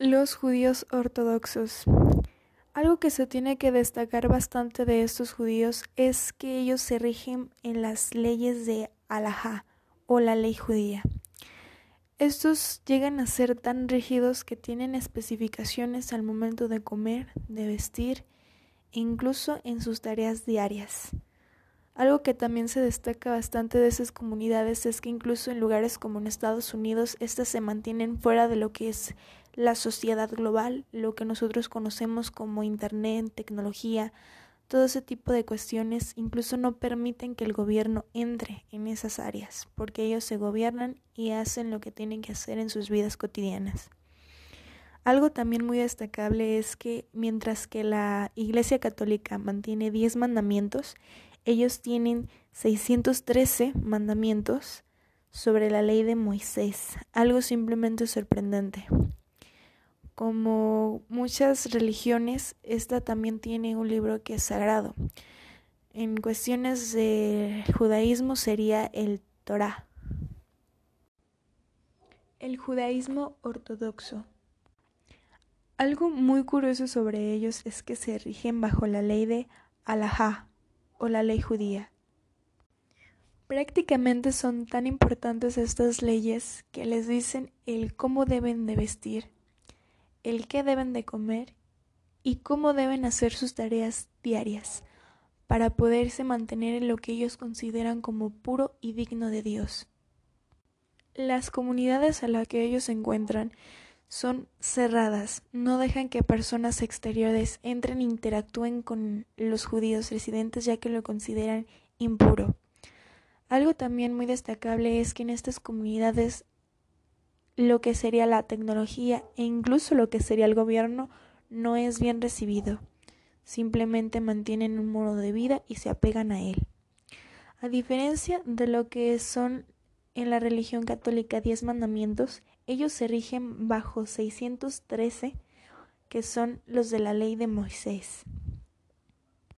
Los judíos ortodoxos. Algo que se tiene que destacar bastante de estos judíos es que ellos se rigen en las leyes de Alajá o la ley judía. Estos llegan a ser tan rígidos que tienen especificaciones al momento de comer, de vestir e incluso en sus tareas diarias. Algo que también se destaca bastante de esas comunidades es que incluso en lugares como en Estados Unidos, estas se mantienen fuera de lo que es la sociedad global, lo que nosotros conocemos como Internet, tecnología, todo ese tipo de cuestiones incluso no permiten que el gobierno entre en esas áreas, porque ellos se gobiernan y hacen lo que tienen que hacer en sus vidas cotidianas. Algo también muy destacable es que mientras que la Iglesia Católica mantiene 10 mandamientos, ellos tienen 613 mandamientos sobre la ley de Moisés, algo simplemente sorprendente. Como muchas religiones, esta también tiene un libro que es sagrado. En cuestiones de judaísmo sería el Torah. El judaísmo ortodoxo. Algo muy curioso sobre ellos es que se rigen bajo la ley de Alajá, o la ley judía. Prácticamente son tan importantes estas leyes que les dicen el cómo deben de vestir, el qué deben de comer y cómo deben hacer sus tareas diarias para poderse mantener en lo que ellos consideran como puro y digno de Dios. Las comunidades a las que ellos se encuentran son cerradas, no dejan que personas exteriores entren e interactúen con los judíos residentes ya que lo consideran impuro. Algo también muy destacable es que en estas comunidades lo que sería la tecnología e incluso lo que sería el gobierno no es bien recibido. Simplemente mantienen un modo de vida y se apegan a él. A diferencia de lo que son en la religión católica diez mandamientos, ellos se rigen bajo 613, que son los de la ley de Moisés.